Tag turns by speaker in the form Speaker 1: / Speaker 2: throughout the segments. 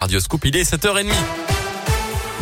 Speaker 1: Radioscoop, il est 7h30.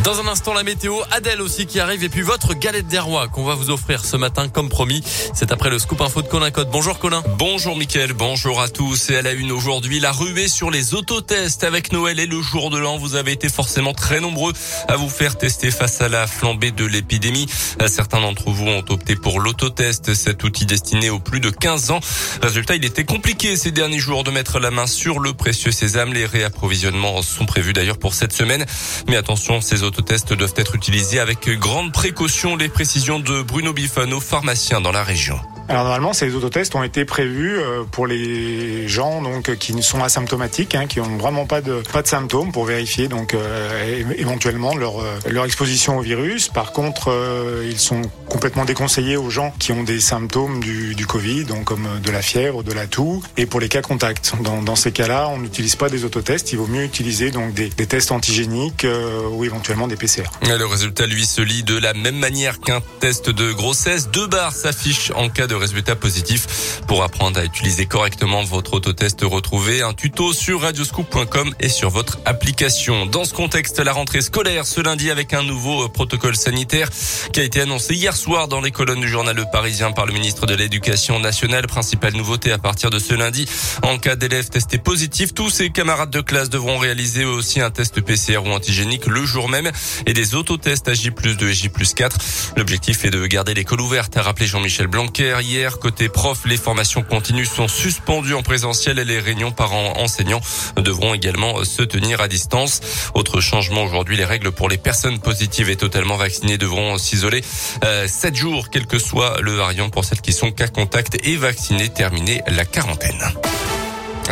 Speaker 1: Dans un instant, la météo, Adèle aussi qui arrive et puis votre galette des rois qu'on va vous offrir ce matin comme promis. C'est après le scoop info de Colin Code. Bonjour Colin.
Speaker 2: Bonjour Mickaël, bonjour à tous et à la une aujourd'hui, la ruée sur les autotests avec Noël et le jour de l'an. Vous avez été forcément très nombreux à vous faire tester face à la flambée de l'épidémie. Certains d'entre vous ont opté pour l'autotest, cet outil destiné aux plus de 15 ans. Résultat, il était compliqué ces derniers jours de mettre la main sur le précieux sésame. Les réapprovisionnements sont prévus d'ailleurs pour cette semaine. Mais attention, ces autotests doivent être utilisés avec grande précaution. Les précisions de Bruno Bifano, pharmacien dans la région.
Speaker 3: Alors normalement, ces autotests ont été prévus euh, pour les gens donc qui sont asymptomatiques, hein, qui ont vraiment pas de pas de symptômes pour vérifier donc euh, éventuellement leur euh, leur exposition au virus. Par contre, ils sont complètement déconseillés aux gens qui ont des symptômes du, du Covid, donc comme de la fièvre, de la toux, et pour les cas contacts. Dans, dans ces cas-là, on n'utilise pas des autotests. Il vaut mieux utiliser donc des, des tests antigéniques ou éventuellement des PCR.
Speaker 2: Le résultat, lui, se lit de la même manière qu'un test de grossesse. Deux barres s'affichent en cas de résultat positif. Pour apprendre à utiliser correctement votre autotest, retrouvez un tuto sur radioscoop.com et sur votre application. Dans ce contexte, la rentrée scolaire ce lundi avec un nouveau euh, protocole sanitaire qui a été annoncé hier soir dans les colonnes du journal Le Parisien par le ministre de l'Éducation nationale. Principale nouveauté à partir de ce lundi. En cas d'élèves testés positifs, tous ses camarades de classe devront réaliser aussi un test PCR ou antigénique le jour même et des autotests à J2 et J4. L'objectif est de garder l'école ouverte, a rappelé Jean-Michel Blanquer hier. Côté prof, les formations continues sont suspendues en présentiel et les réunions parents-enseignants devront également se tenir à distance. Autre changement aujourd'hui, les règles pour les personnes positives et totalement vaccinées devront s'isoler euh, 7 jours, quel que soit le variant pour celles qui sont cas contact et vaccinées, terminer la quarantaine.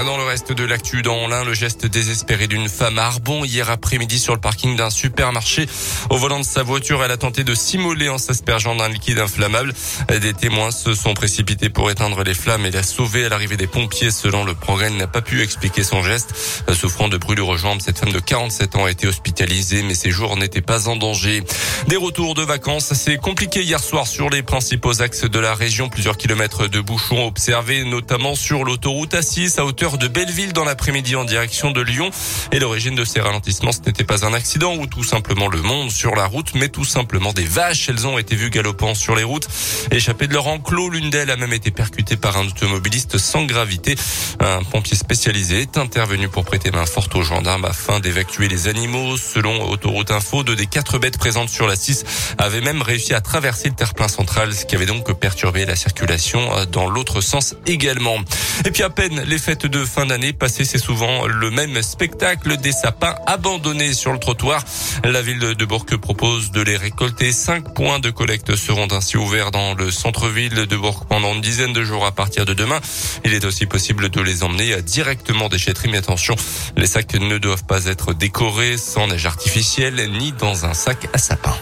Speaker 2: Dans le reste de l'actu, dans l'un, le geste désespéré d'une femme à Arbon hier après-midi sur le parking d'un supermarché. Au volant de sa voiture, elle a tenté de s'immoler en s'aspergeant d'un liquide inflammable. Des témoins se sont précipités pour éteindre les flammes et la sauver à l'arrivée des pompiers. Selon le progrès, n'a pas pu expliquer son geste. Souffrant de brûlures aux jambes, cette femme de 47 ans a été hospitalisée, mais ses jours n'étaient pas en danger. Des retours de vacances, c'est compliqué hier soir sur les principaux axes de la région. Plusieurs kilomètres de bouchons observés, notamment sur l'autoroute A6 à hauteur de Belleville dans l'après-midi en direction de Lyon. Et l'origine de ces ralentissements, ce n'était pas un accident ou tout simplement le monde sur la route, mais tout simplement des vaches. Elles ont été vues galopant sur les routes. Échappées de leur enclos, l'une d'elles a même été percutée par un automobiliste sans gravité. Un pompier spécialisé est intervenu pour prêter main forte aux gendarmes afin d'évacuer les animaux. Selon Autoroute Info, deux des quatre bêtes présentes sur la 6 avaient même réussi à traverser le terre-plein central, ce qui avait donc perturbé la circulation dans l'autre sens également. Et puis à peine les fêtes de fin d'année passées, c'est souvent le même spectacle des sapins abandonnés sur le trottoir. La ville de Bourg propose de les récolter. Cinq points de collecte seront ainsi ouverts dans le centre-ville de Bourg pendant une dizaine de jours à partir de demain. Il est aussi possible de les emmener directement déchetterie. Mais attention, les sacs ne doivent pas être décorés sans neige artificielle ni dans un sac à sapin.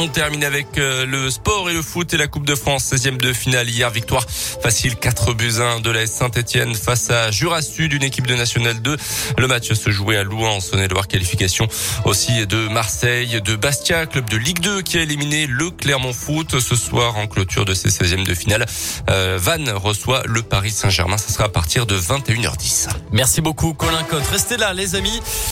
Speaker 2: On termine avec euh, le sport et le foot et la Coupe de France, 16e de finale hier. Victoire facile 4 buts 1 de la Saint-Etienne face à Jura Sud, une équipe de National 2. Le match se jouait à Louan en Saône-et-Loire. Qualification aussi de Marseille, de Bastia, club de Ligue 2 qui a éliminé le Clermont Foot ce soir en clôture de ses 16e de finale. Euh, Vannes reçoit le Paris Saint-Germain. Ce sera à partir de 21h10.
Speaker 1: Merci beaucoup Colin Cotte. Restez là les amis.